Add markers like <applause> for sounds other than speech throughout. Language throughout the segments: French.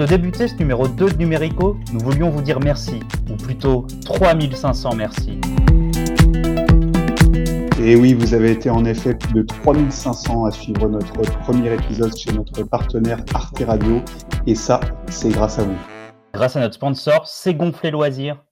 de débuter ce numéro 2 de Numérico, nous voulions vous dire merci, ou plutôt 3500 merci. Et oui, vous avez été en effet plus de 3500 à suivre notre premier épisode chez notre partenaire Arte Radio, et ça, c'est grâce à vous. Grâce à notre sponsor, C'est Gonflé Loisirs.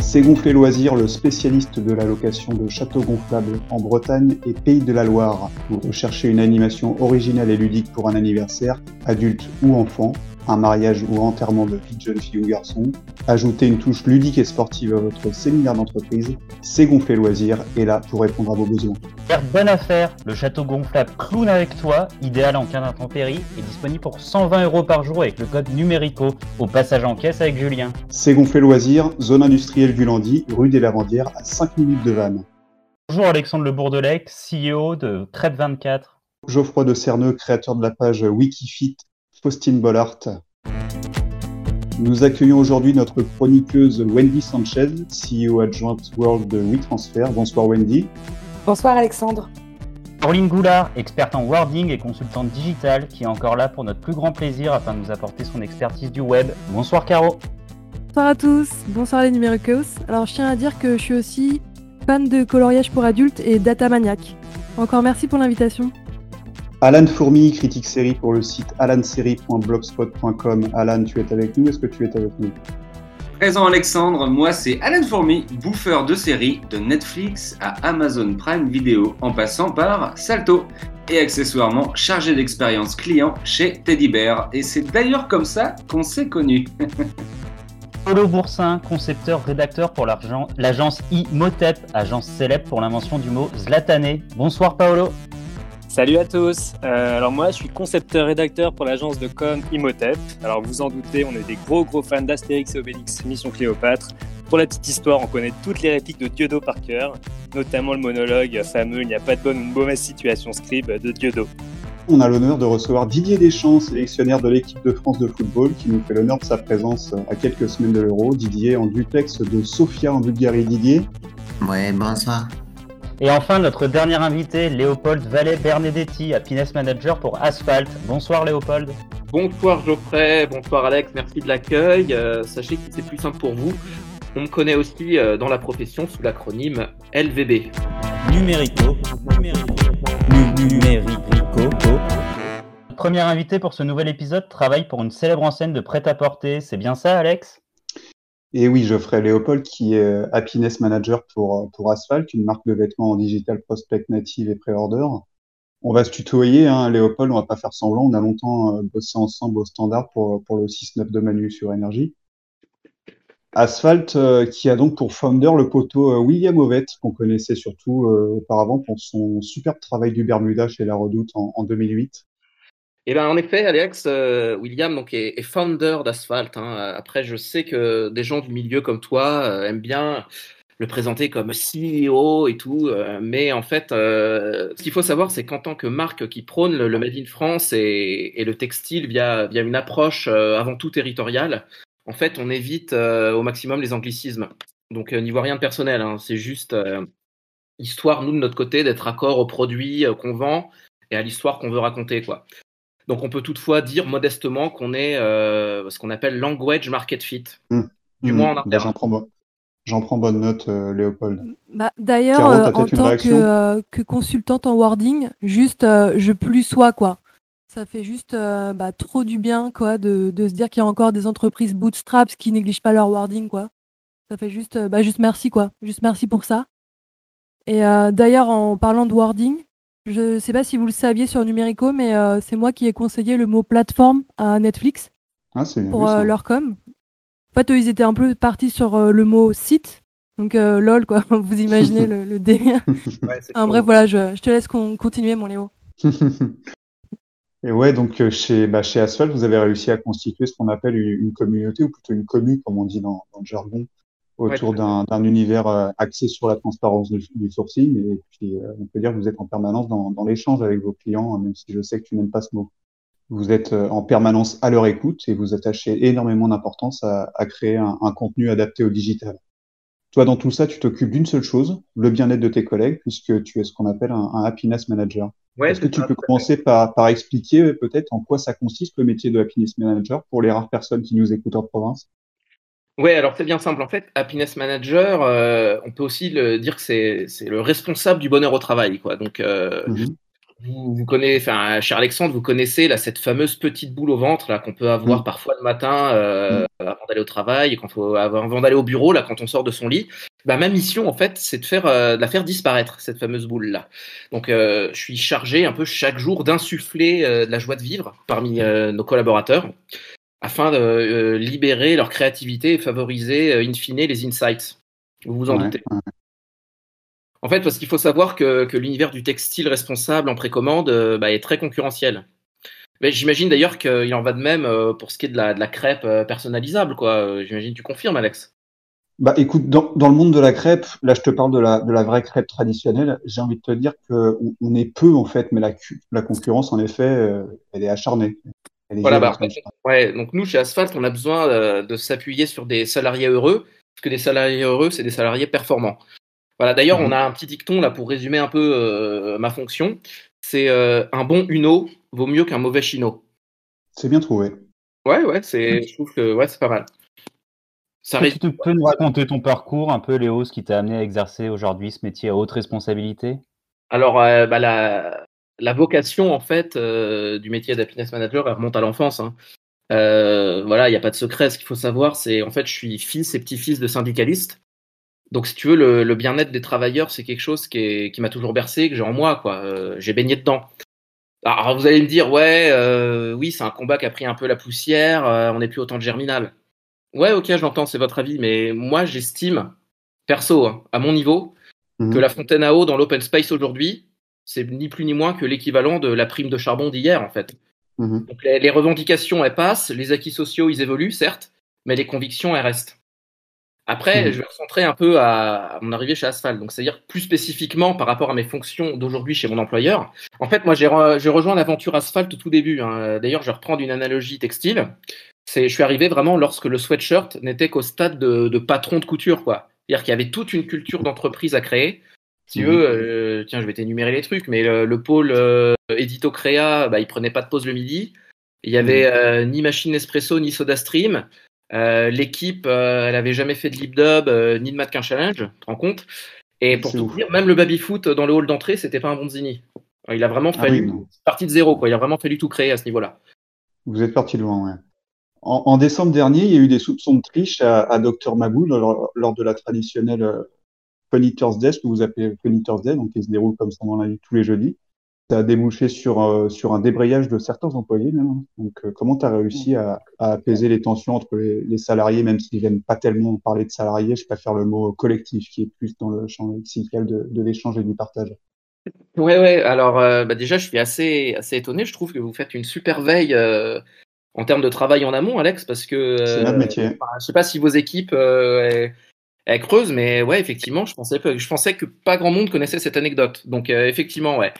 C'est Gonflé Loisirs, le spécialiste de la location de châteaux gonflables en Bretagne et Pays de la Loire. Vous recherchez une animation originale et ludique pour un anniversaire, adulte ou enfant, un mariage ou enterrement de vie de jeune fille ou garçon. Ajoutez une touche ludique et sportive à votre séminaire d'entreprise. C'est Gonflé Loisirs est là pour répondre à vos besoins. Faire bonne affaire, le château gonflable Clown avec toi, idéal en cas d'intempérie, est disponible pour 120 euros par jour avec le code numérico au passage en caisse avec Julien. C'est Gonflé Loisirs, zone industrielle du Landy, rue des Lavandières à 5 minutes de Vannes. Bonjour Alexandre Le Bourdelec, CEO de Crêpe 24. Geoffroy de Cerneux, créateur de la page Wikifit Faustine Bollard. Nous accueillons aujourd'hui notre chroniqueuse Wendy Sanchez, CEO adjointe World de WeTransfer. Bonsoir Wendy. Bonsoir Alexandre. Pauline Goulard, experte en wording et consultante digitale, qui est encore là pour notre plus grand plaisir afin de nous apporter son expertise du web. Bonsoir Caro. Bonsoir à tous, bonsoir les numéricos. Alors je tiens à dire que je suis aussi fan de coloriage pour adultes et data maniaque. Encore merci pour l'invitation. Alan Fourmi, critique série pour le site alanserie.blogspot.com. Alan, tu es avec nous Est-ce que tu es avec nous? Présent Alexandre, moi c'est Alan Fourmi, bouffeur de séries de Netflix à Amazon Prime Video en passant par Salto et accessoirement chargé d'expérience client chez Teddy Bear. Et c'est d'ailleurs comme ça qu'on s'est connus. <laughs> Paulo Boursin, concepteur, rédacteur pour l'agence Imotep, agence célèbre pour l'invention du mot Zlatané. Bonsoir Paolo. Salut à tous. Euh, alors moi, je suis concepteur-rédacteur pour l'agence de com Imhotep. Alors vous en doutez, on est des gros gros fans d'Astérix et Obélix, Mission Cléopâtre. Pour la petite histoire, on connaît toutes les répliques de Dieudo par cœur, notamment le monologue fameux "Il n'y a pas de bonne ou de mauvaise situation scribe" de Dieudo. On a l'honneur de recevoir Didier Deschamps, sélectionnaire de l'équipe de France de football, qui nous fait l'honneur de sa présence à quelques semaines de l'Euro. Didier en duplex de Sofia en Bulgarie. Didier? Ouais, bonsoir. Et enfin, notre dernier invité, Léopold Vallet Bernedetti, Happiness Manager pour Asphalt. Bonsoir Léopold. Bonsoir Geoffrey, bonsoir Alex, merci de l'accueil. Euh, sachez que c'est plus simple pour vous. On me connaît aussi euh, dans la profession sous l'acronyme LVB. Numérico. Numérico. Numérico. Premier invité pour ce nouvel épisode travaille pour une célèbre enseigne de prêt-à-porter. C'est bien ça, Alex? Et oui, Geoffrey Léopold, qui est euh, Happiness Manager pour, euh, pour Asphalt, une marque de vêtements en digital prospect native et pré-order. On va se tutoyer, hein, Léopold, on va pas faire semblant. On a longtemps euh, bossé ensemble au standard pour, pour le 6-9 de Manu sur énergie. Asphalt, qui a donc pour founder le poteau William Ovett, qu'on connaissait surtout auparavant pour son superbe travail du Bermuda chez La Redoute en, en 2008. Eh ben, en effet, Alex, euh, William donc, est, founder d'Asphalt. Hein. Après, je sais que des gens du milieu comme toi euh, aiment bien le présenter comme CEO et tout, euh, mais en fait, ce qu'il faut savoir, c'est qu'en tant que marque qui prône le, Made in France et, le textile via, une approche avant tout territoriale, en fait, on évite au maximum les anglicismes. Donc, n'y voit rien de personnel, hein. c'est juste histoire, nous, de notre côté, d'être accord aux produits qu'on vend et à l'histoire qu'on veut raconter, quoi. Donc on peut toutefois dire modestement qu'on est euh, ce qu'on appelle language market fit. Mmh. Du moins en mmh. bah, J'en prends, j'en prends bonne note, euh, Léopold. Bah, D'ailleurs, euh, en tant que, consultante en wording, juste je plus sois quoi. Ça fait juste bah, trop du bien quoi de, se dire qu'il y a encore des entreprises bootstraps qui négligent pas leur wording quoi. Ça fait juste, bah, juste merci quoi. Juste merci pour ça. Et d'ailleurs, en parlant de wording, je ne sais pas si vous le saviez sur Numérico, mais euh, c'est moi qui ai conseillé le mot plateforme à Netflix ah, pour euh, leur com. En fait, eux, ils étaient un peu partis sur euh, le mot site. Donc, lol, quoi. <laughs> Vous imaginez le, le délire. <laughs> bref, voilà, je, te laisse continuer, mon Léo. <laughs> Et ouais, donc chez, bah, chez Asphalt, vous avez réussi à constituer ce qu'on appelle une, communauté, ou plutôt une commune, comme on dit dans, dans le jargon, autour d'un univers euh, axé sur la transparence du, sourcing. Et puis, euh, on peut dire que vous êtes en permanence dans, dans l'échange avec vos clients, même si je sais que tu n'aimes pas ce mot. Vous êtes euh, en permanence à leur écoute et vous attachez énormément d'importance à, à, créer un, un, contenu adapté au digital. Toi, dans tout ça, tu t'occupes d'une seule chose, le bien-être de tes collègues, puisque tu es ce qu'on appelle un, un happiness manager. Est-ce que tu peux commencer par, par expliquer peut-être en quoi ça consiste le métier de happiness manager pour les rares personnes qui nous écoutent en province? Ouais, alors c'est bien simple. En fait, happiness manager, euh, on peut aussi le dire que c'est le responsable du bonheur au travail, quoi. Donc, euh, mhm. vous, vous, connaissez, enfin, cher Alexandre, vous connaissez là cette fameuse petite boule au ventre là qu'on peut avoir mhm. parfois le matin euh, mhm. avant d'aller au travail, quand faut avant d'aller au bureau là, quand on sort de son lit. Bah, ma mission en fait, c'est de faire de la faire disparaître cette fameuse boule là. Donc, je suis chargé un peu chaque jour d'insuffler de la joie de vivre parmi nos collaborateurs afin de euh, libérer leur créativité et favoriser euh, in fine les insights. Vous vous en doutez. En fait, parce qu'il faut savoir que, que l'univers du textile responsable en précommande euh, bah, est très concurrentiel. J'imagine d'ailleurs qu'il en va de même pour ce qui est de la, de la crêpe personnalisable. quoi. J'imagine tu confirmes, Alex? Bah écoute, dans, dans, le monde de la crêpe, là je te parle de la, de la vraie crêpe traditionnelle, j'ai envie de te dire qu'on on est peu en fait, mais la, la concurrence en effet, elle est acharnée. Voilà, bah, ouais, donc nous, chez Asphalt, on a besoin euh, de s'appuyer sur des salariés heureux, parce que des salariés heureux, c'est des salariés performants. Voilà, d'ailleurs, mhm. on a un petit dicton là pour résumer un peu euh, ma fonction. C'est euh, un bon Uno vaut mieux qu'un mauvais Chino. C'est bien trouvé. Ouais, ouais, c'est, je trouve que ouais, c'est pas mal. Ça tu peux nous raconter ton parcours un peu, Léo, ce qui t'a amené à exercer aujourd'hui ce métier à haute responsabilité? Alors, bah, la, la vocation en fait euh, du métier d'happiness manager elle remonte à l'enfance. Hein. Euh, voilà, il n'y a pas de secret. Ce qu'il faut savoir, c'est en fait, je suis fils et petit-fils de syndicalistes. Donc, si tu veux, le, bien-être des travailleurs, c'est quelque chose qui, qui m'a toujours bercé, que j'ai en moi. quoi. Euh, j'ai baigné dedans. Alors, vous allez me dire, ouais, oui, c'est un combat qui a pris un peu la poussière. on n'est plus autant de germinal. Ouais, ok, j'entends, c'est votre avis, mais moi, j'estime, perso, hein, à mon niveau, mhm. que la fontaine à eau dans l'open space aujourd'hui, c'est ni plus ni moins que l'équivalent de la prime de charbon d'hier, en fait. Mhm. Donc les, revendications, elles passent, les acquis sociaux, ils évoluent, certes, mais les convictions, elles restent. Après, mhm. je vais recentrer un peu à, mon arrivée chez Asphalt, donc c'est-à-dire plus spécifiquement par rapport à mes fonctions d'aujourd'hui chez mon employeur. En fait, moi, j'ai rejoint l'aventure Asphalt au tout début. Hein. D'ailleurs, je vais reprendre une analogie textile. C'est, je suis arrivé vraiment lorsque le sweatshirt n'était qu'au stade de, de patron de couture, quoi. C'est-à-dire qu'il y avait toute une culture d'entreprise à créer si tu veux, euh, tiens, je vais t'énumérer les trucs, mais le, pôle euh, édito créa, bah, il prenait pas de pause le midi. Il y avait mhm. euh, ni machine espresso ni soda stream. L'équipe, elle avait jamais fait de lip dub ni de mannequin challenge, tu te rends compte Et pour tout dire, même le baby foot dans le hall d'entrée, c'était pas un bonzini. Il a vraiment ah fallu partie de zéro, quoi. Il a vraiment fallu tout créer à ce niveau-là. Vous êtes parti loin, ouais. En, décembre dernier, il y a eu des soupçons de triche à, à Dr Maboul lors, de la traditionnelle Funny Thursday, ce que vous appelez Funny Thursday, donc qui se déroule comme ça dans la tous les jeudis. Ça a débouché sur, euh, sur un débrayage de certains employés même. Donc, euh, comment tu as réussi à, à, apaiser les tensions entre les, les salariés, même s'ils n'aiment pas tellement parler de salariés, je préfère le mot collectif, qui est plus dans le champ lexical de, de l'échange et du partage. Ouais, ouais. Alors, euh, bah déjà, je suis assez, assez étonné. Je trouve que vous faites une super veille en termes de travail en amont, Alex, parce que. C'est notre métier. je sais pas si vos équipes elle creuse, mais ouais, effectivement, je pensais, je pensais que pas grand monde connaissait cette anecdote. Donc, euh, effectivement, ouais.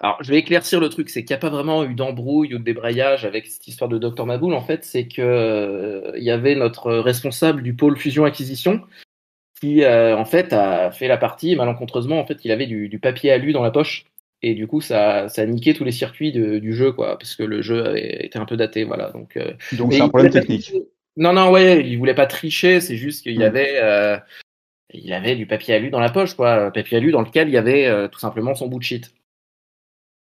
Alors, je vais éclaircir le truc, c'est qu'il n'y a pas vraiment eu d'embrouille ou de débrayage avec cette histoire de Dr Maboul. En fait, c'est que euh, il y avait notre responsable du pôle fusion-acquisition qui, euh, en fait, a fait la partie malencontreusement. En fait, il avait du, papier alu dans la poche et du coup, ça, ça a niqué tous les circuits du jeu, quoi, parce que le jeu avait été un peu daté, voilà. Donc, donc c'est un problème technique. Non, non, ouais, il voulait pas tricher, c'est juste qu'il y mm. avait, euh, il avait du papier alu dans la poche, quoi, papier alu dans lequel il y avait euh, tout simplement son bout de shit.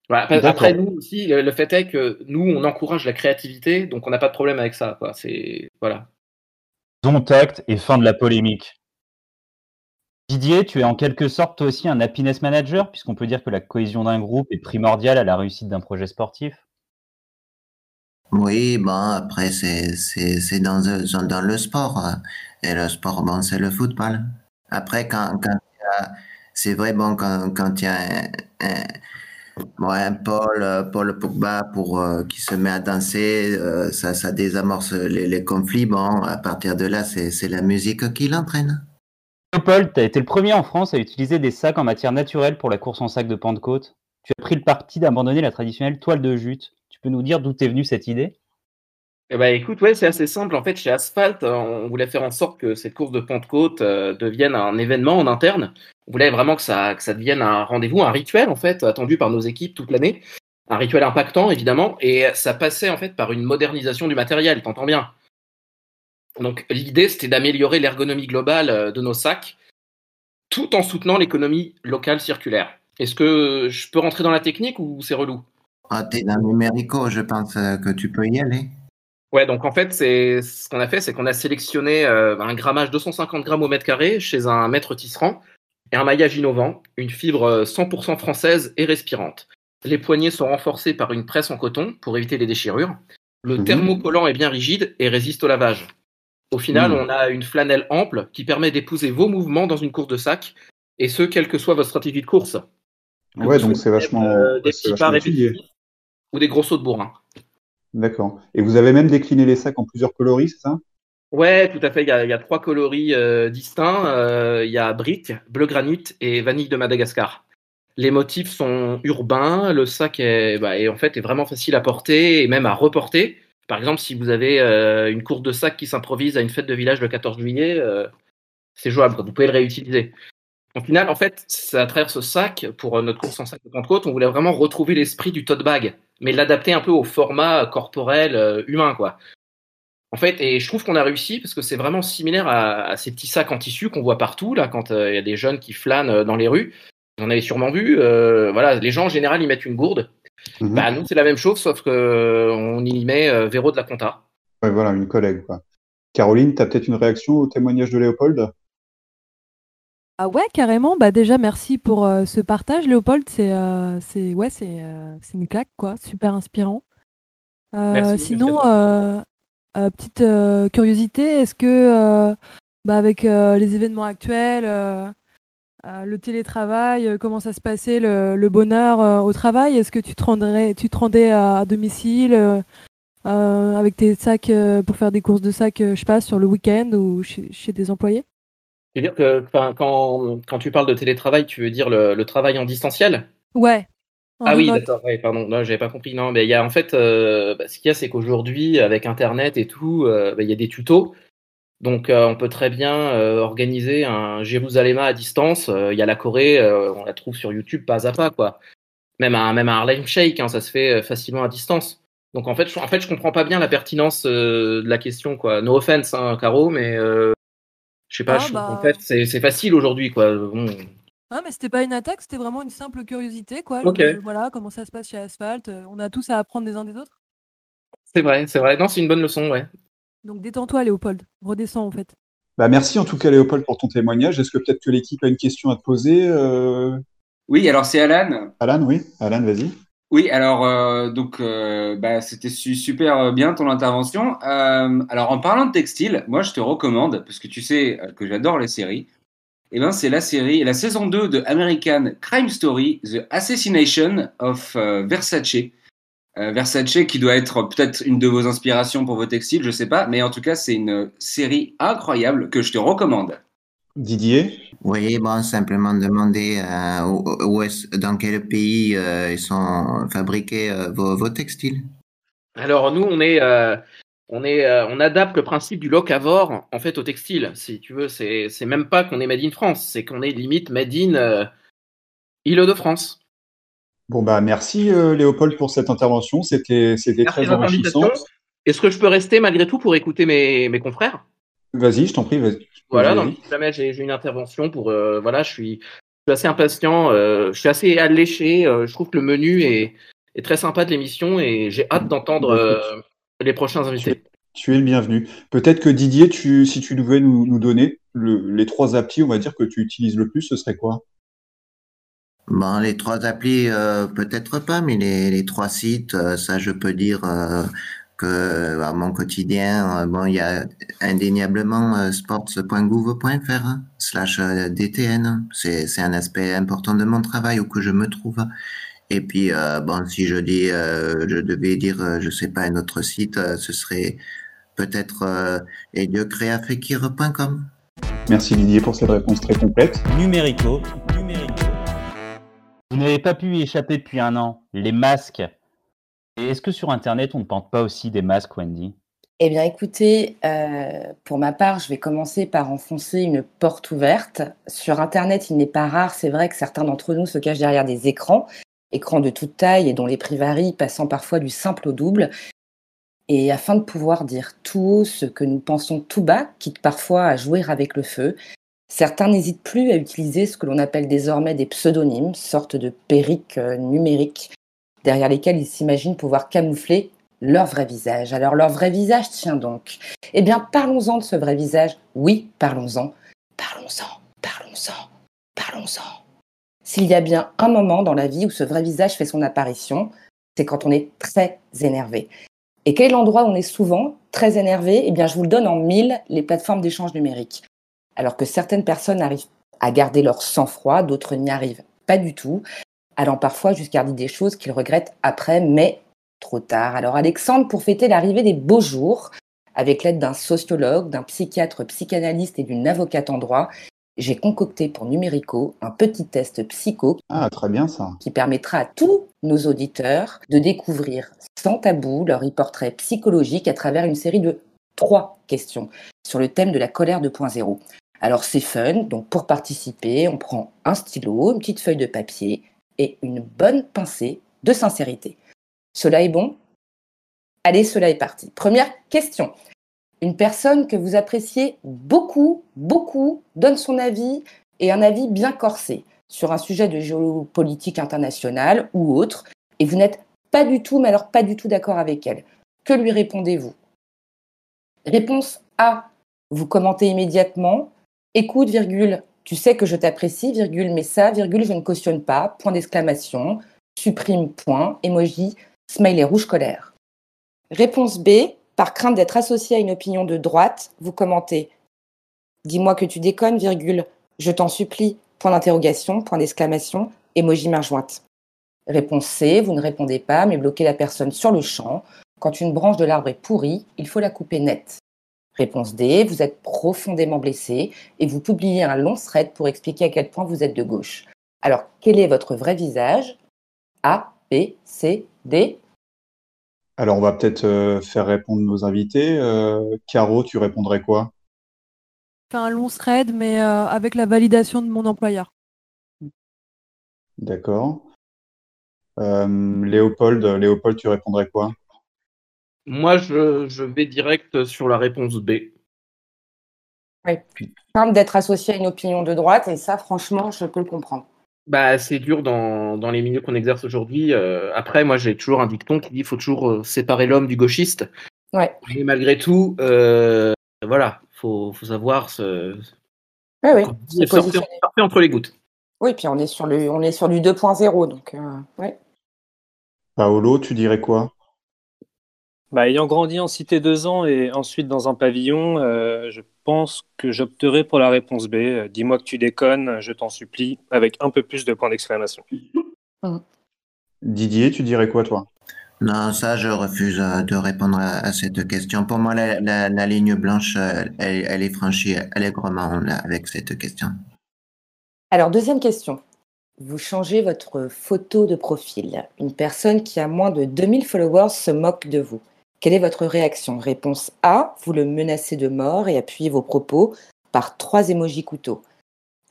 Voilà. Après, nous aussi, le fait est que nous, on encourage la créativité, donc on n'a pas de problème avec ça, quoi. C'est voilà. Contact et fin de la polémique. Didier, tu es en quelque sorte toi aussi un happiness manager, puisqu'on peut dire que la cohésion d'un groupe est primordiale à la réussite d'un projet sportif? Oui, bon, après, c'est, c'est dans, dans le sport. Hein. Et le sport, bon, c'est le football. Après, quand, quand c'est vrai, bon, quand, quand il y a un, un, Paul, Paul Pogba pour, euh, qui se met à danser, euh, ça, ça désamorce les, les, conflits. Bon, à partir de là, c'est, c'est la musique qui l'entraîne. Paul, tu été le premier en France à utiliser des sacs en matière naturelle pour la course en sac de Pentecôte. Tu as pris le parti d'abandonner la traditionnelle toile de jute. Peux nous dire d'où t'es venue cette idée? Eh ben, écoute, ouais, c'est assez simple. En fait, chez Asphalt, on voulait faire en sorte que cette course de Pentecôte euh, devienne un événement en interne. On voulait vraiment que ça, que ça devienne un rendez-vous, un rituel, en fait, attendu par nos équipes toute l'année. Un rituel impactant, évidemment. Et ça passait, en fait, par une modernisation du matériel, t'entends bien. Donc, l'idée, c'était d'améliorer l'ergonomie globale euh, de nos sacs, tout en soutenant l'économie locale circulaire. Est-ce que je peux rentrer dans la technique ou c'est relou? Ah, T'es dans numérico, je pense euh, que tu peux y aller. Ouais, donc en fait, c'est ce qu'on a fait, c'est qu'on a sélectionné euh, un grammage 250 grammes au mètre carré chez un maître tisserand et un maillage innovant, une fibre 100% française et respirante. Les poignées sont renforcées par une presse en coton pour éviter les déchirures. Le mmh. thermocollant est bien rigide et résiste au lavage. Au final, mmh. on a une flanelle ample qui permet d'épouser vos mouvements dans une course de sac, et ce, quelle que soit votre stratégie de course. Ouais, donc c'est vachement. Euh, des petits pas ou des gros sauts de bourrin. D'accord. Et vous avez même décliné les sacs en plusieurs coloris, c'est ça? Ouais, tout à fait. Il y a, trois coloris euh, distincts. Euh, il y a brique, bleu granit et vanille de Madagascar. Les motifs sont urbains. Le sac est, bah, en fait est vraiment facile à porter et même à reporter. Par exemple, si vous avez euh, une course de sac qui s'improvise à une fête de village le 14 juillet, c'est jouable. Vous pouvez le réutiliser. Au final, en fait, à travers ce sac, pour notre course en sac de Pentecôte, on voulait vraiment retrouver l'esprit du tote bag mais l'adapter un peu au format corporel euh, humain, quoi. En fait, et je trouve qu'on a réussi parce que c'est vraiment similaire à, ces petits sacs en tissu qu'on voit partout là quand euh, il y a des jeunes qui flânent euh, dans les rues. Vous en avez sûrement vu. voilà, les gens en général ils mettent une gourde. Mhm. Bah, nous c'est la même chose sauf que on y met Véro de la Conta. Ouais, voilà, une collègue. Quoi. Caroline, tu as peut-être une réaction au témoignage de Léopold? Ah ouais, carrément. Bah déjà, merci pour euh, ce partage, Léopold. C'est euh, c'est ouais, c'est euh, c'est une claque, quoi. Super inspirant. sinon, petite curiosité, est-ce que bah, avec les événements actuels, le télétravail, comment ça se passait, le, bonheur au travail, est-ce que tu te rendrais, tu te rendais à, domicile avec tes sacs pour faire des courses de sacs, je sais pas, sur le week-end ou chez des employés? Tu veux dire que quand, quand tu parles de télétravail, tu veux dire le, travail en distanciel? Ouais. ah oui, d'accord, ouais, pardon, non, j'avais pas compris. Non, mais il y a en fait, euh, bah, ce qu'il y a, c'est qu'aujourd'hui, avec Internet et tout, euh, bah, il y a des tutos. Donc, euh, on peut très bien organiser un Jérusalem à distance. Il y a la Corée, on la trouve sur YouTube pas à pas, quoi. Même un, même un Harlem Shake, hein, ça se fait facilement à distance. Donc, en fait, je, en fait, je comprends pas bien la pertinence de la question, quoi. No offense, hein, Caro, mais je sais pas, ah, en bah. fait, c'est facile aujourd'hui, quoi. Ah, mais c'était pas une attaque, c'était vraiment une simple curiosité, quoi. voilà, comment ça se passe chez Asphalt. Euh, on a tous à apprendre des uns des autres? C'est vrai, c'est vrai. Non, c'est une bonne leçon, ouais. Donc détends-toi, Léopold. Redescends, en fait. Bah, merci en tout cas, Léopold, pour ton témoignage. Est-ce que peut-être que l'équipe a une question à te poser euh? Oui, alors c'est Alan. Alan, oui. Alan, vas-y. Oui, alors euh, donc euh, bah, c'était super euh, bien ton intervention. alors en parlant de textile, moi je te recommande parce que tu sais que j'adore les séries. Et eh ben c'est la série, la saison 2 de American Crime Story, The Assassination of Versace. Versace qui doit être peut-être une de vos inspirations pour vos textiles, je sais pas, mais en tout cas c'est une série incroyable que je te recommande. Didier? Oui, bon, simplement demander euh, où, dans quel pays euh, ils sont fabriqués euh, vos, textiles? Alors nous, on est, on est, on adapte le principe du locavore en fait au textile. Si tu veux, c'est, c'est même pas qu'on est made in France, c'est qu'on est limite made in Île-de-France. Bon bah merci Léopold pour cette intervention, c'était, c'était très enrichissant. Est-ce que je peux rester malgré tout pour écouter mes, mes confrères? Vas-y, je t'en prie. Vas voilà, donc si jamais j'ai une intervention pour, euh, voilà, je suis, assez impatient, euh, je suis assez alléché. Euh, je trouve que le menu est, est très sympa de l'émission et j'ai hâte d'entendre les prochains invités. Tu es le bienvenu. Peut-être que Didier, tu, si tu devais nous, nous donner les trois applis, on va dire que tu utilises le plus, ce serait quoi? Bon, les trois applis, peut-être pas, mais les, les trois sites, ça je peux dire que à mon quotidien, euh, bon, il y a indéniablement euh, sports.gouv.fr slash euh, DTN. C'est, un aspect important de mon travail où que je me trouve. Et puis, bon, si je dis, je devais dire, je sais pas, un autre site, ce serait peut-être euh, ediocreafekir.com. Merci Didier pour cette réponse très complète. Numérico. Numérico. Vous n'avez pas pu y échapper depuis un an. Les masques et est-ce que sur Internet, on ne porte pas aussi des masques, Wendy? Eh bien, écoutez, euh, pour ma part, je vais commencer par enfoncer une porte ouverte. Sur Internet, il n'est pas rare, c'est vrai que certains d'entre nous se cachent derrière des écrans, écrans de toute taille et dont les prix varient, passant parfois du simple au double. Et afin de pouvoir dire tout haut ce que nous pensons tout bas, quitte parfois à jouer avec le feu, certains n'hésitent plus à utiliser ce que l'on appelle désormais des pseudonymes, sorte de périques numériques, derrière lesquels ils s'imaginent pouvoir camoufler leur vrai visage. Alors leur vrai visage tient donc. Eh bien, parlons-en de ce vrai visage. Oui, parlons-en. Parlons-en, parlons-en, parlons-en. S'il y a bien un moment dans la vie où ce vrai visage fait son apparition, c'est quand on est très énervé. Et quel où on est souvent très énervé? Eh bien, je vous le donne en mille, les plateformes d'échange numérique. Alors que certaines personnes arrivent à garder leur sang-froid, d'autres n'y arrivent pas du tout, allant parfois jusqu'à dire des choses qu'ils regrettent après, mais trop tard. Alors Alexandre, pour fêter l'arrivée des beaux jours, avec l'aide d'un sociologue, d'un psychiatre psychanalyste et d'une avocate en droit, j'ai concocté pour Numérico un petit test psycho ah, très bien ça. qui permettra à tous nos auditeurs de découvrir sans tabou leur e-portrait psychologique à travers une série de trois questions sur le thème de la colère 2.0. Alors c'est fun, donc pour participer, on prend un stylo, une petite feuille de papier et une bonne pincée de sincérité. Cela est bon? Allez, cela est parti. Première question. Une personne que vous appréciez beaucoup, beaucoup, donne son avis et un avis bien corsé sur un sujet de géopolitique internationale ou autre, et vous n'êtes pas du tout, mais alors pas du tout d'accord avec elle. Que lui répondez-vous? Réponse A. Vous commentez immédiatement. Écoute, virgule, tu sais que je t'apprécie, virgule, mais ça, virgule, je ne cautionne pas. Point d'exclamation. Supprime, point. Emoji, Smiley rouge colère. Réponse B. Par crainte d'être associé à une opinion de droite, vous commentez Dis-moi que tu déconnes, virgule. Je t'en supplie. Point d'interrogation, point d'exclamation, emoji main jointe. Réponse C. Vous ne répondez pas, mais bloquez la personne sur le champ. Quand une branche de l'arbre est pourrie, il faut la couper nette. Réponse D. Vous êtes profondément blessé et vous publiez un long thread pour expliquer à quel point vous êtes de gauche. Alors, quel est votre vrai visage? A, B, C, D? Alors, on va peut-être euh, faire répondre nos invités. Euh, Caro, tu répondrais quoi? Un long thread, mais euh, avec la validation de mon employeur. D'accord. Léopold, Léopold, tu répondrais quoi? Moi, je, vais direct sur la réponse B. Oui. Simple d'être associé à une opinion de droite, et ça, franchement, je peux le comprendre. Bah, c'est dur dans, dans les milieux qu'on exerce aujourd'hui. Euh, après, moi, j'ai toujours un dicton qui dit qu'il faut toujours euh, séparer l'homme du gauchiste. Ouais. Et malgré tout, euh, voilà, faut, faut savoir se. Ouais, oui. sortir, entre les gouttes. Oui, puis on est sur, le, on est sur du 2.0, donc ouais. Paolo, tu dirais quoi? Bah, ayant grandi en cité deux ans et ensuite dans un pavillon, je pense que j'opterai pour la réponse B. Euh, dis-moi que tu déconnes, je t'en supplie, avec un peu plus de points d'exclamation. <laughs> Didier, tu dirais quoi, toi? Non, ça, je refuse euh, de répondre à, cette question. Pour moi, la, ligne blanche, euh, elle, est franchie allègrement avec cette question. Alors, deuxième question. Vous changez votre photo de profil. Une personne qui a moins de 2000 followers se moque de vous. Quelle est votre réaction? Réponse A, vous le menacez de mort et appuyez vos propos par trois émojis couteaux.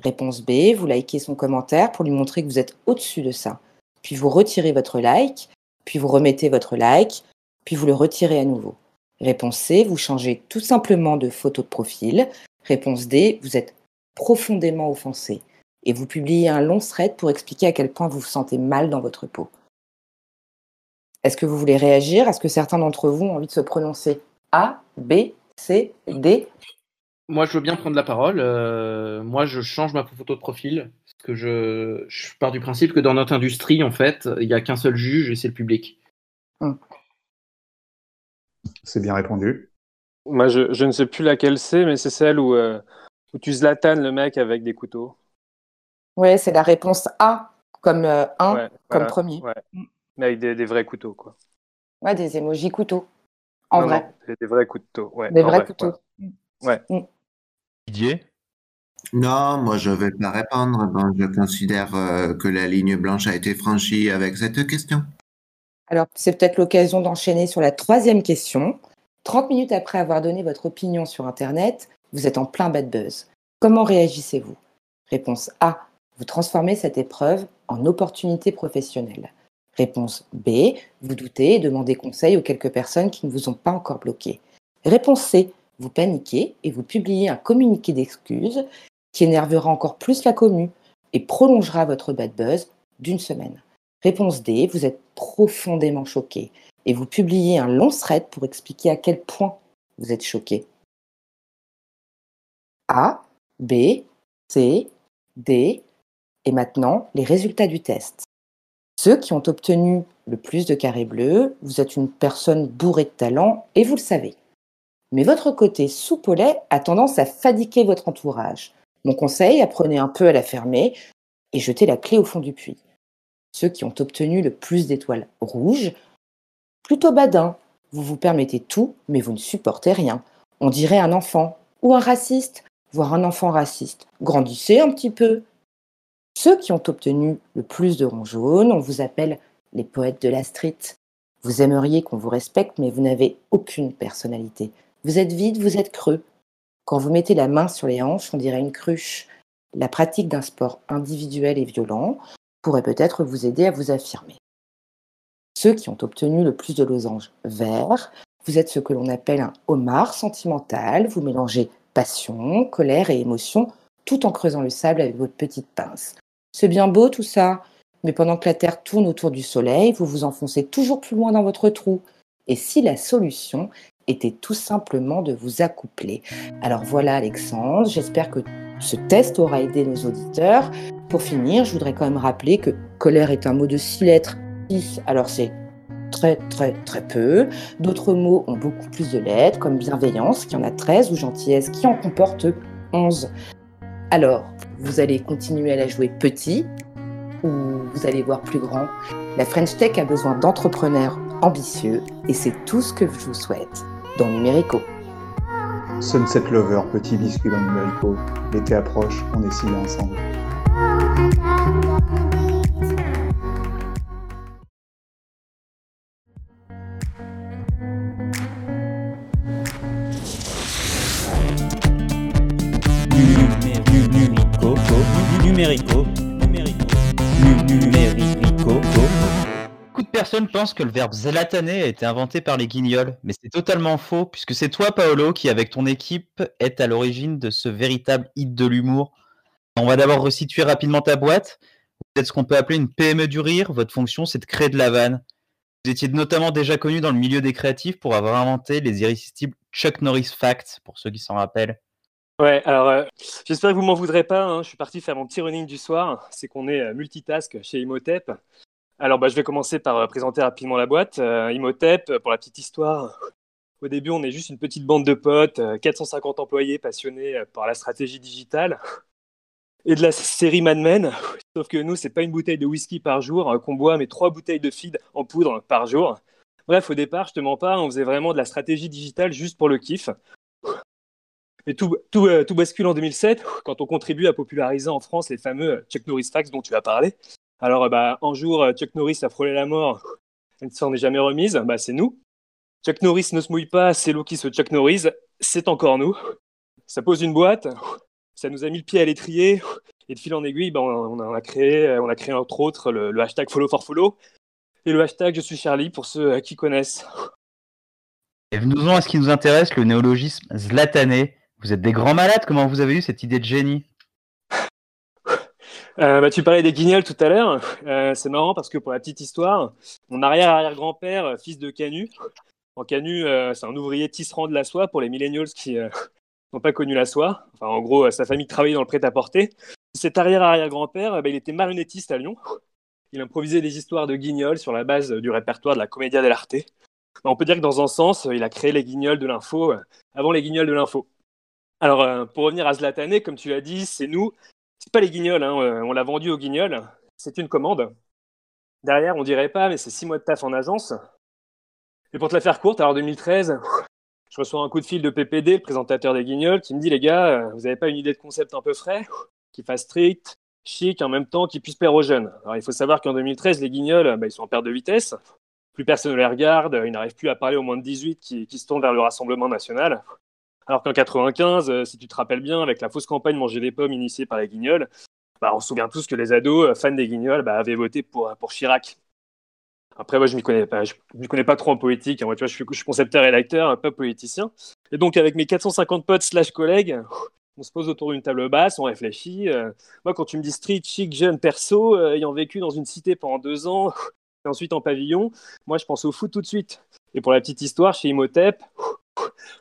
Réponse B, vous likez son commentaire pour lui montrer que vous êtes au-dessus de ça. Puis vous retirez votre like, puis vous remettez votre like, puis vous le retirez à nouveau. Réponse C, vous changez tout simplement de photo de profil. Réponse D, vous êtes profondément offensé et vous publiez un long thread pour expliquer à quel point vous vous sentez mal dans votre peau. Est-ce que vous voulez réagir? Est-ce que certains d'entre vous ont envie de se prononcer A, B, C, D? Moi, je veux bien prendre la parole. Euh, moi, je change ma photo de profil. Parce que je, pars du principe que dans notre industrie, en fait, il n'y a qu'un seul juge et c'est le public. Hum. C'est bien répondu. Moi, je, ne sais plus laquelle c'est, mais c'est celle où, euh, où tu zlatanes le mec avec des couteaux. Ouais, c'est la réponse A, comme 1, euh, comme premier. Hum. Mais avec des, vrais couteaux, quoi. Ouais, des émojis couteaux. En vrai. des, vrais couteaux, ouais. Des vrais couteaux. Ouais. Mm. Didier? Non, moi je ne vais pas répondre. Bon, je considère euh, que la ligne blanche a été franchie avec cette question. Alors, c'est peut-être l'occasion d'enchaîner sur la troisième question. 30 minutes après avoir donné votre opinion sur Internet, vous êtes en plein bad buzz. Comment réagissez-vous? Réponse A. Vous transformez cette épreuve en opportunité professionnelle. Réponse B. Vous doutez et demandez conseil aux quelques personnes qui ne vous ont pas encore bloqué. Réponse C. Vous paniquez et vous publiez un communiqué d'excuses qui énervera encore plus la commu et prolongera votre bad buzz d'une semaine. Réponse D. Vous êtes profondément choqué et vous publiez un long thread pour expliquer à quel point vous êtes choqué. A, B, C, D, et maintenant les résultats du test. Ceux qui ont obtenu le plus de carrés bleus, vous êtes une personne bourrée de talent et vous le savez. Mais votre côté soupe a tendance à fadiquer votre entourage. Mon conseil, apprenez un peu à la fermer et jetez la clé au fond du puits. Ceux qui ont obtenu le plus d'étoiles rouges, plutôt badin, vous vous permettez tout, mais vous ne supportez rien. On dirait un enfant, ou un raciste, voire un enfant raciste. Grandissez un petit peu. Ceux qui ont obtenu le plus de ronds jaunes, on vous appelle les poètes de la street. Vous aimeriez qu'on vous respecte, mais vous n'avez aucune personnalité. Vous êtes vide, vous êtes creux. Quand vous mettez la main sur les hanches, on dirait une cruche. La pratique d'un sport individuel et violent pourrait peut-être vous aider à vous affirmer. Ceux qui ont obtenu le plus de losanges verts, vous êtes ce que l'on appelle un homard sentimental, vous mélangez passion, colère et émotion tout en creusant le sable avec votre petite pince. C'est bien beau tout ça, mais pendant que la Terre tourne autour du Soleil, vous vous enfoncez toujours plus loin dans votre trou. Et si la solution était tout simplement de vous accoupler Alors voilà Alexandre, j'espère que ce test aura aidé nos auditeurs. Pour finir, je voudrais quand même rappeler que colère est un mot de six lettres. alors c'est très très très peu. D'autres mots ont beaucoup plus de lettres, comme bienveillance, qui en a 13, ou gentillesse, qui en comporte 11. Alors, vous allez continuer à la jouer petit, ou vous allez voir plus grand. La French Tech a besoin d'entrepreneurs ambitieux, et c'est tout ce que je vous souhaite dans Numérico. Sunset Lover, petit biscuit dans Numérico. L'été approche, on est ensemble. Numérico, numérico, numérico. Beaucoup de personnes pensent que le verbe zlataner a été inventé par les guignols, mais c'est totalement faux, puisque c'est toi, Paolo, qui, avec ton équipe, est à l'origine de ce véritable hit de l'humour. On va d'abord resituer rapidement ta boîte. Vous êtes ce qu'on peut appeler une PME du rire. Votre fonction, c'est de créer de la vanne. Vous étiez notamment déjà connu dans le milieu des créatifs pour avoir inventé les irrésistibles Chuck Norris Facts, pour ceux qui s'en rappellent. Ouais, alors euh, j'espère que vous m'en voudrez pas. Hein. Je suis parti faire mon petit running du soir. C'est qu'on est euh, multitask chez Imhotep. Alors bah, je vais commencer par euh, présenter rapidement la boîte. Imhotep, pour la petite histoire, au début on est juste une petite bande de potes, 450 employés passionnés par la stratégie digitale et de la série Mad Men. Sauf que nous, c'est pas une bouteille de whisky par jour qu'on boit, mais trois bouteilles de feed en poudre par jour. Bref, au départ, je te mens pas, on faisait vraiment de la stratégie digitale juste pour le kiff. Mais euh, tout, bascule en 2007 quand on contribue à populariser en France les fameux euh, Chuck Norris Facts dont tu as parlé. Alors, euh, bah, un jour, Chuck Norris a frôlé la mort, elle ne s'en est jamais remise, bah, c'est nous. Chuck Norris ne se mouille pas, c'est l'eau qui se Chuck Norris, c'est encore nous. Ça pose une boîte, ça nous a mis le pied à l'étrier, et de fil en aiguille, bah, on, a, créé, on a créé entre autres le, le hashtag follow for follow et le hashtag je suis Charlie pour ceux qui connaissent. Et venons-en à ce qui nous intéresse, le néologisme zlatané. Vous êtes des grands malades, comment vous avez eu cette idée de génie euh, bah, tu parlais des guignols tout à l'heure. Euh, c'est marrant parce que pour la petite histoire, mon arrière-arrière-grand-père, euh, fils de Canu, Canu, c'est un ouvrier tisserand de la soie pour les millennials qui <laughs> n'ont pas connu la soie. En gros, sa famille travaillait dans le prêt-à-porter. Cet arrière-arrière-grand-père, bah, il était marionnettiste à Lyon. Il improvisait des histoires de guignols sur la base du répertoire de la Commedia dell'arte. Bah, on peut dire que dans un sens, il a créé les guignols de l'info avant les guignols de l'info. Alors, euh, pour revenir à Zlatané, comme tu l'as dit, c'est nous. C'est pas les guignols, hein, euh, on l'a vendu aux guignols. C'est une commande. Derrière, on dirait pas, mais c'est six mois de taf en agence. Et pour te la faire courte, alors 2013, je reçois un coup de fil de PPD, le présentateur des guignols, qui me dit les gars, euh, vous avez pas une idée de concept un peu frais, qui fasse strict, chic, en même temps qui puisse plaire aux jeunes. Alors il faut savoir qu'en 2013, les guignols, bah, ils sont en perte de vitesse. plus personne ne les regarde, ils n'arrivent plus à parler au moins de 18 qui, qui se tournent vers le Rassemblement national. Alors qu'en 95, si tu te rappelles bien, avec la fausse campagne Manger des pommes initiée par les Guignols, bah, on se souvient tous que les ados fans des Guignols bah, avaient voté pour, pour Chirac. Après, moi, je ne connais pas, je m'y connais pas trop en politique. Hein. Moi, tu vois, je suis, concepteur et lecteur, pas politicien. Et donc, avec mes 450 potes slash collègues, on se pose autour d'une table basse, on réfléchit. Euh. moi, quand tu me dis street, chic, jeune, perso, euh, ayant vécu dans une cité pendant deux ans, et ensuite en pavillon, moi, je pense au foot tout de suite. Et pour la petite histoire, chez Imhotep,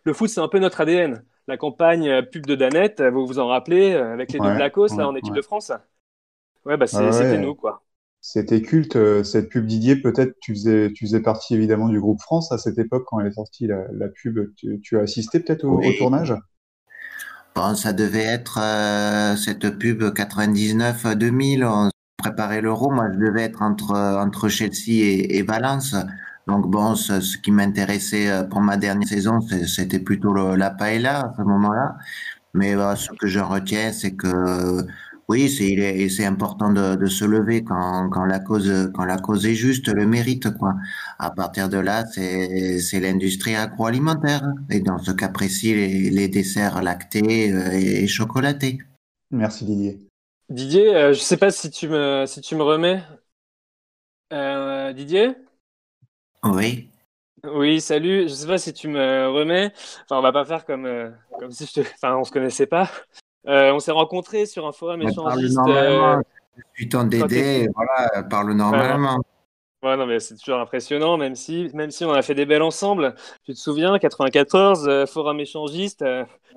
le foot, c'est un peu notre ADN. La campagne euh, pub de Danette, vous vous en rappelez, avec les deux Blacos, là, en équipe de France? Ouais, bah, ah c'était nous, quoi. C'était culte, euh, cette pub Didier. Peut-être tu faisais, tu faisais partie évidemment du groupe France à cette époque quand elle est sortie la, la pub. Tu, as assisté peut-être au, tournage? Bon, ça devait être euh, cette pub 99-2000. On préparait l'Euro. Moi, je devais être entre entre Chelsea et, et Valence. Donc bon, ce, ce qui m'intéressait euh, pour ma dernière saison, c'était plutôt le, la paella à ce moment-là. Mais ce que je retiens, c'est que oui, c'est c'est important de, de, se lever quand, quand la cause quand la cause est juste, le mérite quoi. À partir de là, c'est c'est l'industrie agroalimentaire et dans ce cas précis, les, les desserts lactés euh, et, chocolatés. Merci Didier. Didier, euh, je sais pas si tu me si tu me remets. Euh, Didier? Oui. Oui, salut. Je sais pas si tu me remets. Enfin, on va pas faire comme comme si je te. Enfin, on se connaissait pas. Euh, on s'est rencontrés sur un forum échangiste. Euh, je suis ton Dédé, voilà, parle normalement. Ouais, non, mais c'est toujours impressionnant, même si, même si on a fait des belles ensemble. Tu te souviens, 94, euh, forum échangiste,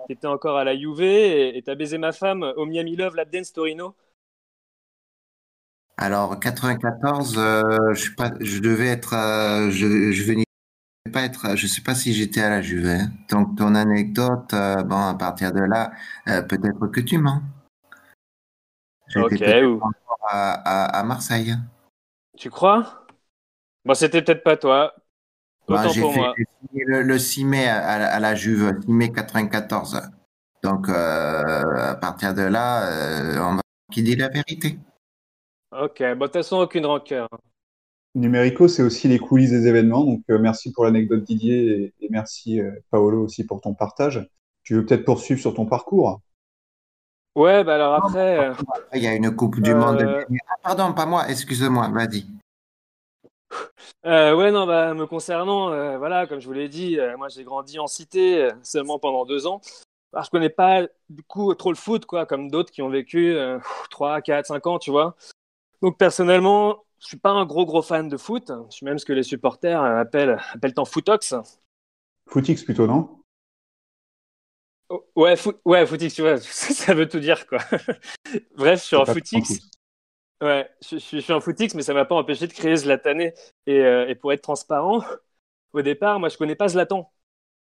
tu étais encore à la Juve et tu as baisé ma femme au Miami Love Lap Dance Torino. Alors, 94, je, pas, je devais être, je, je venais pas être, je sais pas si j'étais à la Juve. Hein. Donc ton anecdote, euh, bon, à partir de là, euh, peut-être que tu mens. J'étais ou... à, à, Marseille. Tu crois? Bon, c'était peut-être pas toi. Bah, j'ai fait Le, le, 6 mai à, la Juve, 6 mai 94. Donc euh, à partir de là, on va qui dit la vérité. Ok, bon, de toute façon, aucune rancœur. Numérico, c'est aussi les coulisses des événements. Donc, euh, merci pour l'anecdote Didier et, merci euh, Paolo aussi pour ton partage. Tu veux peut-être poursuivre sur ton parcours? Ouais, bah alors après. Euh, il y a une Coupe du Monde. Ah, pardon, pas moi, excuse-moi, vas-y. <laughs> ouais, non, bah, me concernant, voilà, comme je vous l'ai dit, moi j'ai grandi en cité seulement pendant deux ans. Alors, je connais pas du coup trop le foot, quoi, comme d'autres qui ont vécu 3, 4, 5 ans, tu vois. Donc personnellement, je suis pas un gros gros fan de foot. Je suis même ce que les supporters appellent, appellent en footox. Footix plutôt, non? Oh, Ouais, ouais, footix, tu vois, <laughs> ça veut tout dire quoi. <laughs> Bref, je suis en footix. Ouais, je, suis en footix, mais ça m'a pas empêché de créer Zlatan. Et, euh, et pour être transparent, au départ, moi je connais pas Zlatan.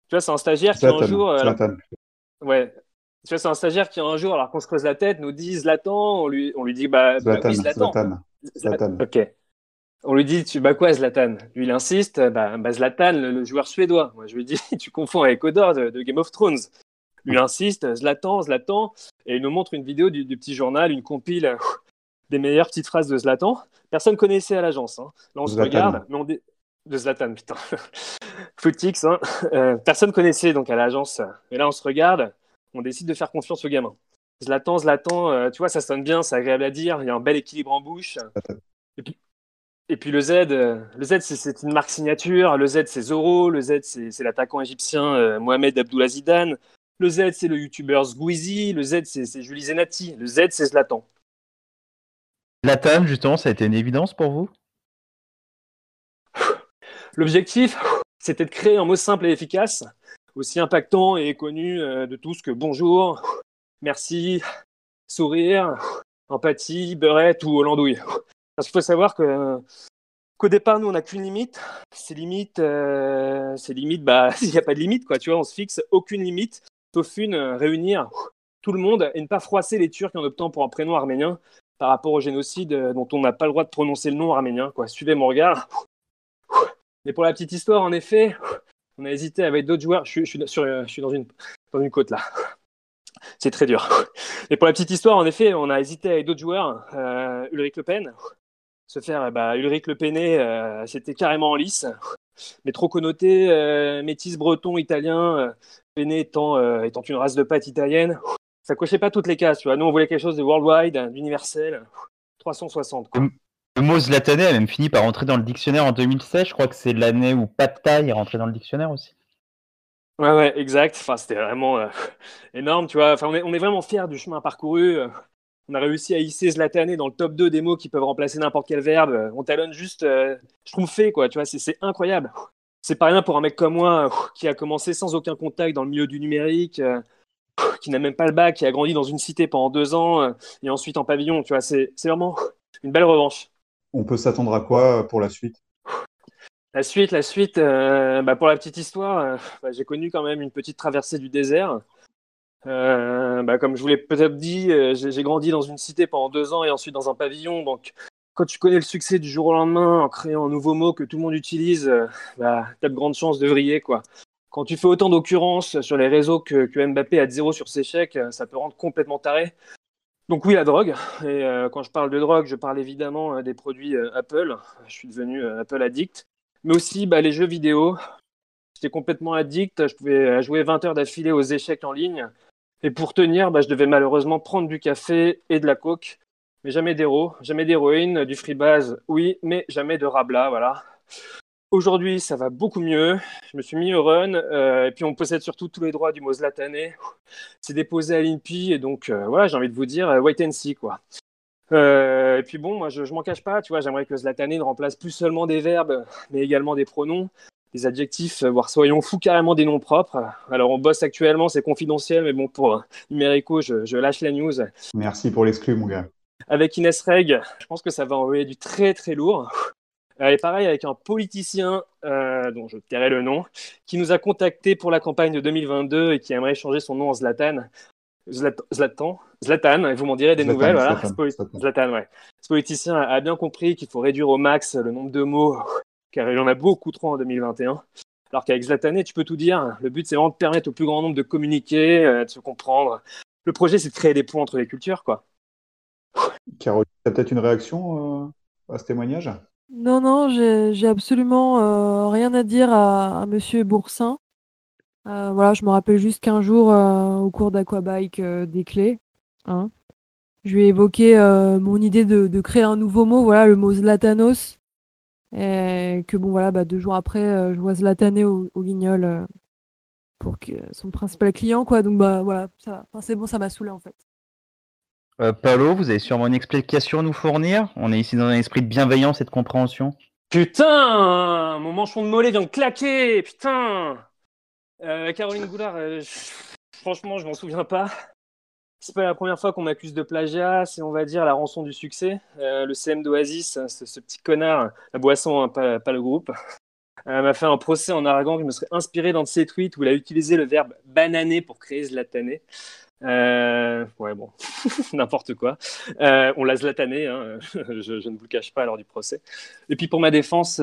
Tu vois, c'est un stagiaire qui un jour. Euh, ouais, tu vois, c'est un stagiaire qui un jour, alors qu'on se creuse la tête, nous dit Zlatan, on lui, on lui dit bah, bah Zlatan, Zlatan. Zlatan. Ok. On lui dit, tu bats quoi Zlatan? Lui, il insiste, bah, bah Zlatan, le, joueur suédois. Moi, je lui dis, <laughs> tu confonds avec Odor de, Game of Thrones. Lui insiste, Zlatan, Zlatan, et il nous montre une vidéo du, petit journal, une compile <laughs> des meilleures petites phrases de Zlatan. Personne connaissait à l'agence. Hein. Là, on se regarde, mais on de Zlatan, putain. <laughs> Footix, hein. Euh, personne connaissait donc à l'agence. Mais là, on se regarde, on décide de faire confiance au gamin. Zlatan, Zlatan, euh, tu vois, ça sonne bien, c'est agréable à dire, il y a un bel équilibre en bouche. Et puis, le Z, euh, le Z c'est une marque signature, le Z c'est Zoro, le Z c'est l'attaquant égyptien euh, Mohamed Abdoulazidan, le Z c'est le youtubeur Squeezie, le Z c'est Julie Zenati, le Z c'est Zlatan. Zlatan, justement, ça a été une évidence pour vous? L'objectif, c'était de créer un mot simple et efficace, aussi impactant et connu de tous que bonjour, merci, sourire, empathie, beurette ou hollandouille. Parce qu'il faut savoir que qu'au départ, nous, on n'a qu'une limite. Ces limites, euh, ces limites, bah, <laughs> il n'y a pas de limite, quoi. Tu vois, on se fixe aucune limite, sauf une, euh, réunir tout le monde et ne pas froisser les Turcs en optant pour un prénom arménien par rapport au génocide euh, dont on n'a pas le droit de prononcer le nom arménien, quoi. Suivez mon regard. Mais pour la petite histoire, en effet, on a hésité avec d'autres joueurs. Je, suis, suis dans, une, côte là <laughs> c'est très dur. <laughs> Et pour la petite histoire, en effet, on a hésité avec d'autres joueurs, euh, Ulrich Le Pen, se faire bah, Ulrich Le Penet, c'était carrément en lice. Mais trop connoté, métis breton, italien, Penet étant, étant une race de pâte italienne, ça cochait pas toutes les cases. Tu. Nous, on voulait quelque chose de worldwide, d'universel, 360. Quoi. Le mot Zlatané a même fini par rentrer dans le dictionnaire en 2016. Je crois que c'est l'année où Pad est rentré dans le dictionnaire aussi. Ouais, ouais, exact. Enfin, c'était vraiment euh, <laughs> énorme, tu vois. Enfin, on est, on est vraiment fiers du chemin parcouru. On a réussi à hisser Zlatané dans le top 2 des mots qui peuvent remplacer n'importe quel verbe. On talonne juste euh, fait quoi. Tu vois, c'est incroyable. C'est pas rien pour un mec comme moi qui a commencé sans aucun contact dans le milieu du numérique, euh, qui n'a même pas le bac, qui a grandi dans une cité pendant deux ans euh, et ensuite en pavillon. Tu vois, c'est vraiment une belle revanche. On peut s'attendre à quoi pour la suite? La suite, la suite, euh, bah pour la petite histoire, euh, bah j'ai connu quand même une petite traversée du désert. Euh, bah comme je vous l'ai peut-être dit, euh, j'ai grandi dans une cité pendant deux ans et ensuite dans un pavillon. Donc, quand tu connais le succès du jour au lendemain en créant un nouveau mot que tout le monde utilise, bah, tu as de grandes chances de vriller. Quoi. Quand tu fais autant d'occurrences sur les réseaux que, que, Mbappé a de zéro sur ses chèques, ça peut rendre complètement taré. Donc oui, la drogue. Et quand je parle de drogue, je parle évidemment des produits Apple. Je suis devenu Apple addict mais aussi bah, les jeux vidéo. J'étais complètement addict, je pouvais jouer 20 heures d'affilée aux échecs en ligne. Et pour tenir, bah, je devais malheureusement prendre du café et de la coke, mais jamais d'héros, jamais d'héroïne, du freebase, oui, mais jamais de rabla, voilà. Aujourd'hui, ça va beaucoup mieux. Je me suis mis au run, euh, et puis on possède surtout tous les droits du mot Zlatané. C'est déposé à l'INPI, et donc euh, voilà, j'ai envie de vous dire, euh, wait and see, quoi. Euh, et puis bon, moi je, je m'en cache pas, tu vois, j'aimerais que Zlatané ne remplace plus seulement des verbes, mais également des pronoms, des adjectifs, voire soyons fous carrément des noms propres. Alors on bosse actuellement, c'est confidentiel, mais bon, pour Numérico, je, je lâche la news. Merci pour l'exclu, mon gars. Avec Inès Reg, je pense que ça va envoyer du très très lourd. Et pareil avec un politicien euh, dont je tairai le nom, qui nous a contacté pour la campagne de 2022 et qui aimerait changer son nom en Zlatan. Zlatan, Zlatan, vous m'en direz des nouvelles. Voilà. Zlatan. ouais. Ce politicien a bien compris qu'il faut réduire au max le nombre de mots, <laughs> car il en a beaucoup trop en 2021. Alors qu'avec Zlatané, tu peux tout dire. Le but, c'est vraiment de permettre au plus grand nombre de communiquer, euh, de se comprendre. Le projet, c'est de créer des ponts entre les cultures, quoi. Caroline, tu as peut-être une réaction euh, à ce témoignage? Non, non, j'ai absolument euh, rien à dire à, Monsieur Boursin. Euh, voilà, je me rappelle juste qu'un jour, euh, au cours d'Aquabike des clés, hein, je lui ai évoqué mon idée de, créer un nouveau mot, voilà, le mot Zlatanos. Et que bon, voilà, bah, deux jours après, je vois Zlatané au, au pour que son principal client, quoi. Donc, bah voilà, ça, c'est bon, ça m'a saoulé en fait. Euh, Paolo, vous avez sûrement une explication à nous fournir? On est ici dans un esprit de bienveillance et de compréhension. Putain Mon manchon de mollet vient de claquer Putain euh, Caroline Goulard, euh, franchement, je m'en souviens pas. C'est pas la première fois qu'on m'accuse de plagiat, c'est on va dire la rançon du succès. Euh, le CM d'Oasis, ce, petit connard, la boisson, hein, pas, le groupe, m'a fait un procès en Aragon. Je me serais inspiré dans de ses tweets où il a utilisé le verbe bananer pour créer Zlatané. Euh, ouais, bon, <laughs> n'importe quoi. on l'a zlatané, hein, <laughs> je, ne vous le cache pas lors du procès. Et puis pour ma défense,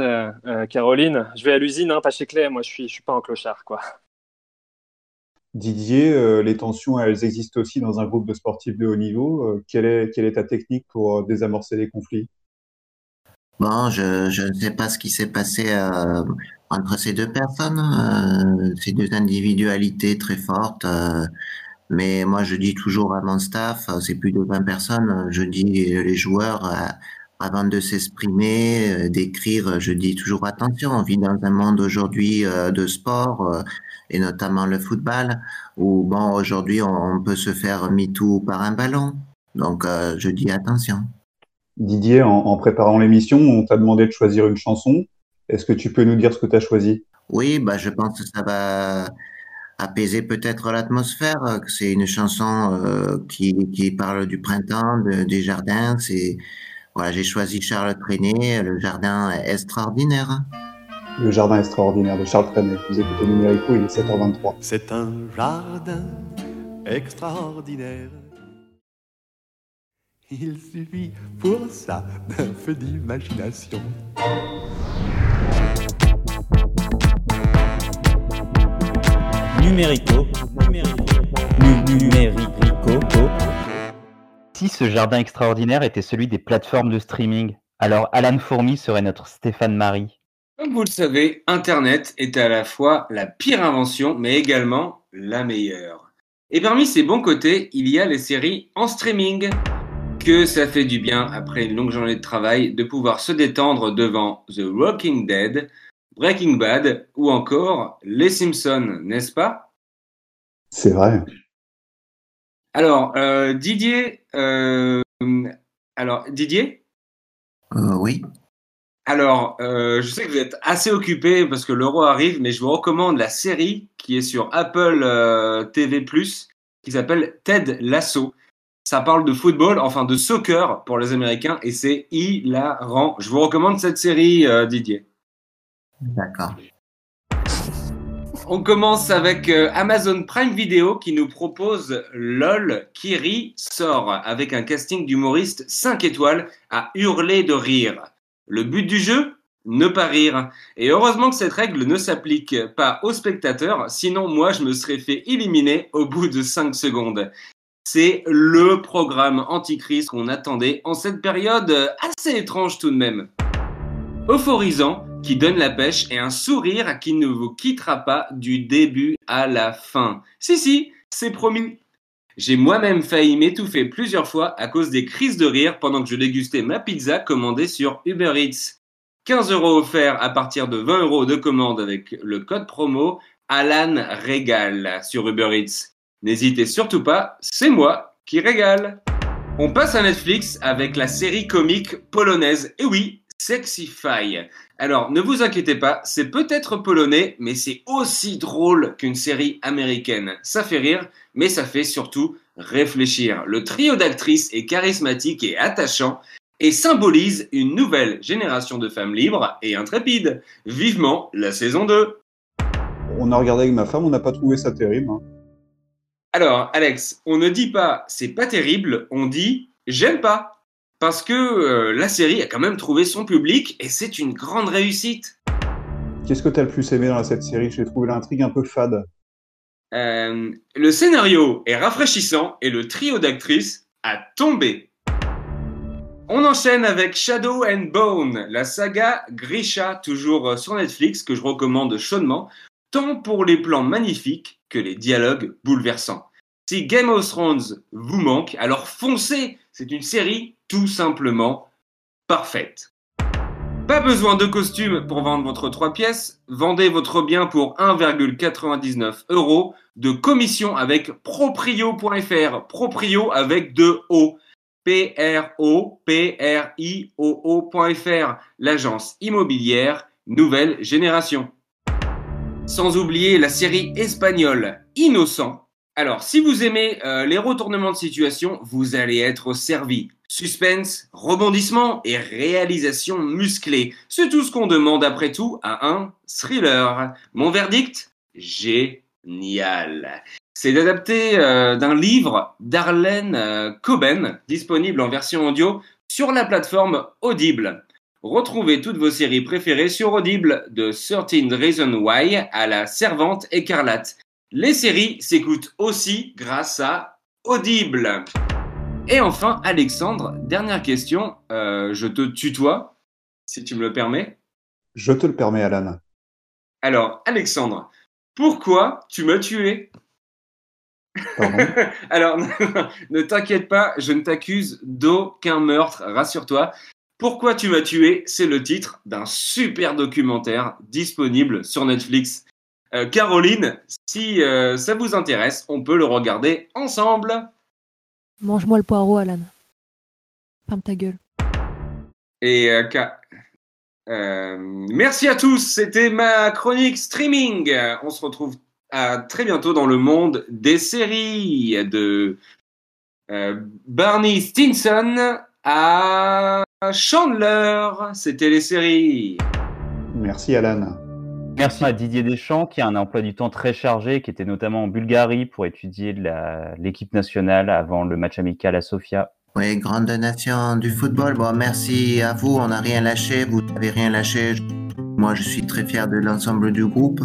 Caroline, je vais à l'usine, hein, pas chez Claire, moi je suis, je suis pas un clochard, quoi. Didier, euh, les tensions, elles existent aussi dans un groupe de sportifs de haut niveau. Euh, quelle, est, quelle est ta technique pour euh, désamorcer les conflits? Bon, je, je ne sais pas ce qui s'est passé entre ces deux personnes, ces deux individualités très fortes. Mais moi, je dis toujours à mon staff, c'est plus de 20 personnes, je dis les joueurs, avant de s'exprimer, d'écrire, je dis toujours attention, on vit dans un monde aujourd'hui de sport et notamment le football, où bon, aujourd'hui, on, peut se faire MeToo par un ballon. Donc, euh, je dis attention. Didier, en, préparant l'émission, on t'a demandé de choisir une chanson. Est-ce que tu peux nous dire ce que tu as choisi? Oui, bah, je pense que ça va apaiser peut-être l'atmosphère. C'est une chanson euh, qui, qui, parle du printemps, des jardins. C'est voilà, j'ai choisi Charles Trenet, le jardin extraordinaire. Le jardin extraordinaire de Charles Trenet. Vous écoutez Numérico, il est 7h23. C'est un jardin extraordinaire. Il suffit pour ça d'un peu d'imagination. Numérico, numérico, numérico. Si ce jardin extraordinaire était celui des plateformes de streaming, Alors, Alan Fourmi serait notre Stéphane Marie. Comme vous le savez, Internet est à la fois la pire invention, mais également la meilleure. Et parmi ses bons côtés, il y a les séries en streaming. Que ça fait du bien, après une longue journée de travail, de pouvoir se détendre devant The Walking Dead, Breaking Bad ou encore Les Simpsons, n'est-ce pas? C'est vrai. Alors, euh, Didier, euh, alors Didier? Euh, Oui. Alors, je sais que vous êtes assez occupé parce que l'euro arrive, mais je vous recommande la série qui est sur Apple TV+, qui s'appelle Ted Lasso. Ça parle de football, enfin de soccer pour les Américains, et c'est hilarant. Je vous recommande cette série, Didier. D'accord. On commence avec euh, Amazon Prime Video qui nous propose LOL Kiri sort avec un casting d'humoristes 5 étoiles à hurler de rire. Le but du jeu? Ne pas rire. Et heureusement que cette règle ne s'applique pas aux spectateurs, sinon moi je me serais fait éliminer au bout de 5 secondes. C'est le programme antichrist qu'on attendait en cette période assez étrange tout de même. Euphorisant, qui donne la pêche et un sourire qui ne vous quittera pas du début à la fin. Si, si, c'est promis. J'ai moi-même failli m'étouffer plusieurs fois à cause des crises de rire pendant que je dégustais ma pizza commandée sur Uber Eats. 15 euros offerts à partir de 20 euros de commande avec le code promo Alan Régale sur Uber Eats. N'hésitez surtout pas, c'est moi qui régale. On passe à Netflix avec la série comique polonaise. Et oui, Sexify. Alors, ne vous inquiétez pas, c'est peut-être polonais, mais c'est aussi drôle qu'une série américaine. Ça fait rire, mais ça fait surtout réfléchir. Le trio d'actrices est charismatique et attachant et symbolise une nouvelle génération de femmes libres et intrépides. Vivement la saison 2. On a regardé avec ma femme, on n'a pas trouvé ça terrible. Hein. Alors, Alex, on ne dit pas c'est pas terrible, on dit j'aime pas parce que euh, la série a quand même trouvé son public et c'est une grande réussite. Qu'est-ce que tu as le plus aimé dans cette série? J'ai trouvé l'intrigue un peu fade. Euh, le scénario est rafraîchissant et le trio d'actrices a tombé. On enchaîne avec Shadow and Bone, la saga Grisha, toujours sur Netflix, que je recommande chaudement, tant pour les plans magnifiques que les dialogues bouleversants. Si Game of Thrones vous manque, alors foncez C'est une série tout simplement parfaite. Pas besoin de costume pour vendre votre 3 pièces. Vendez votre bien pour 1,99 euros de commission avec proprio.fr. Proprio avec deux O. P-R-O-P-R-I-O-O.fr. L'agence immobilière nouvelle génération. Sans oublier la série espagnole Innocent. Alors, si vous aimez euh, les retournements de situation, vous allez être servi. Suspense, rebondissement et réalisation musclée. C'est tout ce qu'on demande après tout à un thriller. Mon verdict? Génial. C'est adapté euh, d'un livre d'Arlène euh, Coben, disponible en version audio sur la plateforme Audible. Retrouvez toutes vos séries préférées sur Audible, de 13 Reasons Why à la Servante écarlate. Les séries s'écoutent aussi grâce à Audible. Et enfin, Alexandre, dernière question. Euh, je te tutoie, si tu me le permets. Je te le permets, Alan. Alors, Alexandre, pourquoi tu m'as tué? <laughs> Alors, <laughs> ne t'inquiète pas, je ne t'accuse d'aucun meurtre, rassure-toi. Pourquoi tu m'as tué C'est le titre d'un super documentaire disponible sur Netflix. Euh, Caroline, si euh, ça vous intéresse, on peut le regarder ensemble. Mange-moi le poireau, Alan. Ferme ta gueule. Et euh, euh, merci à tous. C'était ma chronique streaming. On se retrouve à très bientôt dans le monde des séries de euh, Barney Stinson à Chandler. C'était les séries. Merci Alan. Merci à Didier Deschamps qui a un emploi du temps très chargé, qui était notamment en Bulgarie pour étudier l'équipe nationale avant le match amical à Sofia. Oui, grande nation du football. Bon, merci à vous. On n'a rien lâché. Vous n'avez rien lâché. Moi, je suis très fier de l'ensemble du groupe.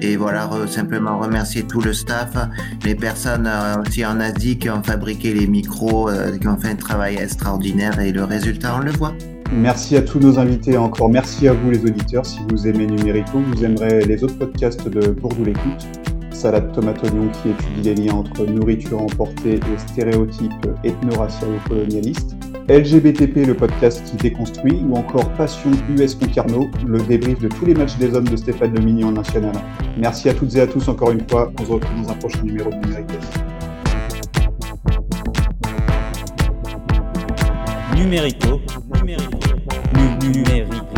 Et voilà, simplement remercier tout le staff, les personnes euh, aussi en Asie qui ont fabriqué les micros, euh, qui ont fait un travail extraordinaire et le résultat, on le voit. Merci à tous nos invités encore merci à vous les auditeurs. Si vous aimez Numérico, vous aimerez les autres podcasts de Bourdou l'écoute. Salade tomate oignon qui étudie les liens entre nourriture emportée et stéréotypes ethno-racialo-colonialistes. LGBTP, le podcast qui déconstruit, ou encore Passion US Concarneau, le débrief de tous les matchs des hommes de Stéphane Lemini en national. Merci à toutes et à tous encore une fois. On se retrouve dans un prochain numéro de Numérico. Numérico, numérico, numérico.